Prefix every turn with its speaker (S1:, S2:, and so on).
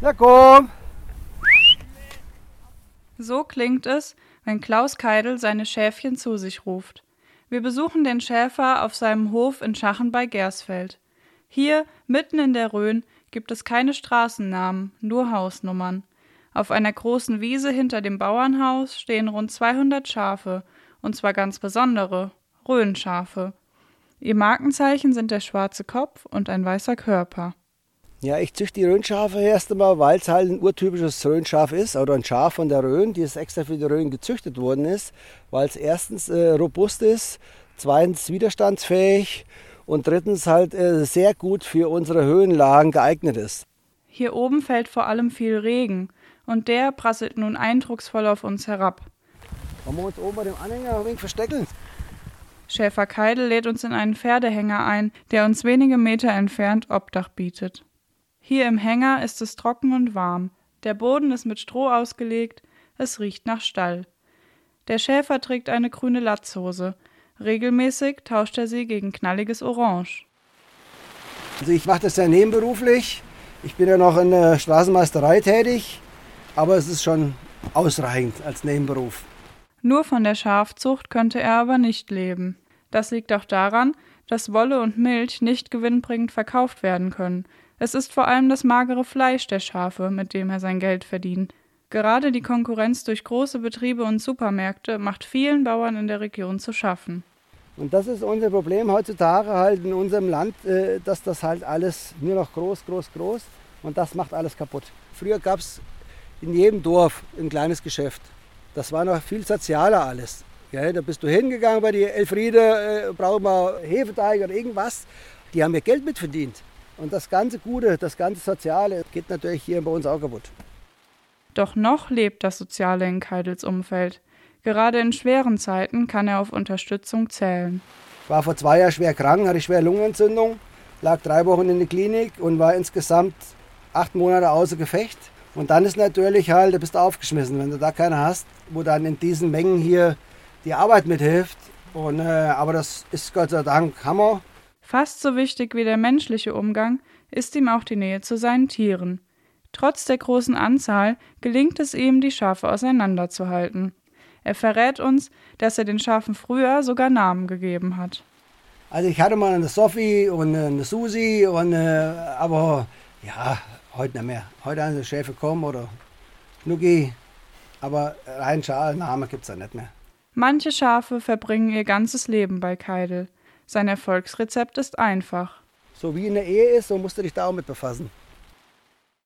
S1: Na komm!
S2: So klingt es, wenn Klaus Keidel seine Schäfchen zu sich ruft. Wir besuchen den Schäfer auf seinem Hof in Schachen bei Gersfeld. Hier, mitten in der Rhön, gibt es keine Straßennamen, nur Hausnummern. Auf einer großen Wiese hinter dem Bauernhaus stehen rund 200 Schafe, und zwar ganz besondere, Rhönschafe. Ihr Markenzeichen sind der schwarze Kopf und ein weißer Körper.
S1: Ja, ich züchte die Rhönschafe erst einmal, weil es halt ein urtypisches Rhönschaf ist oder ein Schaf von der Rhön, die extra für die Rhön gezüchtet worden ist, weil es erstens äh, robust ist, zweitens widerstandsfähig und drittens halt äh, sehr gut für unsere Höhenlagen geeignet ist.
S2: Hier oben fällt vor allem viel Regen und der prasselt nun eindrucksvoll auf uns herab.
S1: Wollen wir uns oben bei dem Anhänger ein wenig verstecken?
S2: Schäfer Keidel lädt uns in einen Pferdehänger ein, der uns wenige Meter entfernt Obdach bietet. Hier im Hänger ist es trocken und warm. Der Boden ist mit Stroh ausgelegt, es riecht nach Stall. Der Schäfer trägt eine grüne Latzhose. Regelmäßig tauscht er sie gegen knalliges Orange.
S1: Also ich mache das ja nebenberuflich. Ich bin ja noch in der Straßenmeisterei tätig, aber es ist schon ausreichend als Nebenberuf.
S2: Nur von der Schafzucht könnte er aber nicht leben. Das liegt auch daran, dass Wolle und Milch nicht gewinnbringend verkauft werden können, es ist vor allem das magere Fleisch der Schafe, mit dem er sein Geld verdient. Gerade die Konkurrenz durch große Betriebe und Supermärkte macht vielen Bauern in der Region zu schaffen.
S1: Und das ist unser Problem heutzutage halt in unserem Land, äh, dass das halt alles nur noch groß, groß, groß und das macht alles kaputt. Früher gab es in jedem Dorf ein kleines Geschäft. Das war noch viel sozialer alles. Ja, da bist du hingegangen bei die Elfriede, äh, brauchen wir Hefeteig oder irgendwas. Die haben ihr Geld mitverdient. Und das ganze Gute, das ganze Soziale geht natürlich hier bei uns auch kaputt.
S2: Doch noch lebt das Soziale in Keidels Umfeld. Gerade in schweren Zeiten kann er auf Unterstützung zählen.
S1: Ich war vor zwei Jahren schwer krank, hatte schwere Lungenentzündung, lag drei Wochen in der Klinik und war insgesamt acht Monate außer Gefecht. Und dann ist natürlich halt, du bist aufgeschmissen, wenn du da keinen hast, wo dann in diesen Mengen hier die Arbeit mithilft. Und, äh, aber das ist Gott sei Dank Hammer.
S2: Fast so wichtig wie der menschliche Umgang ist ihm auch die Nähe zu seinen Tieren. Trotz der großen Anzahl gelingt es ihm, die Schafe auseinanderzuhalten. Er verrät uns, dass er den Schafen früher sogar Namen gegeben hat.
S1: Also ich hatte mal eine Sophie und eine Susi, und, äh, aber ja, heute nicht mehr. Heute haben die Schäfe kommen oder Schnucki, aber rein Schalname gibt es da nicht mehr.
S2: Manche Schafe verbringen ihr ganzes Leben bei Keidel. Sein Erfolgsrezept ist einfach.
S1: So wie in der Ehe ist, so musst du dich da auch mit befassen.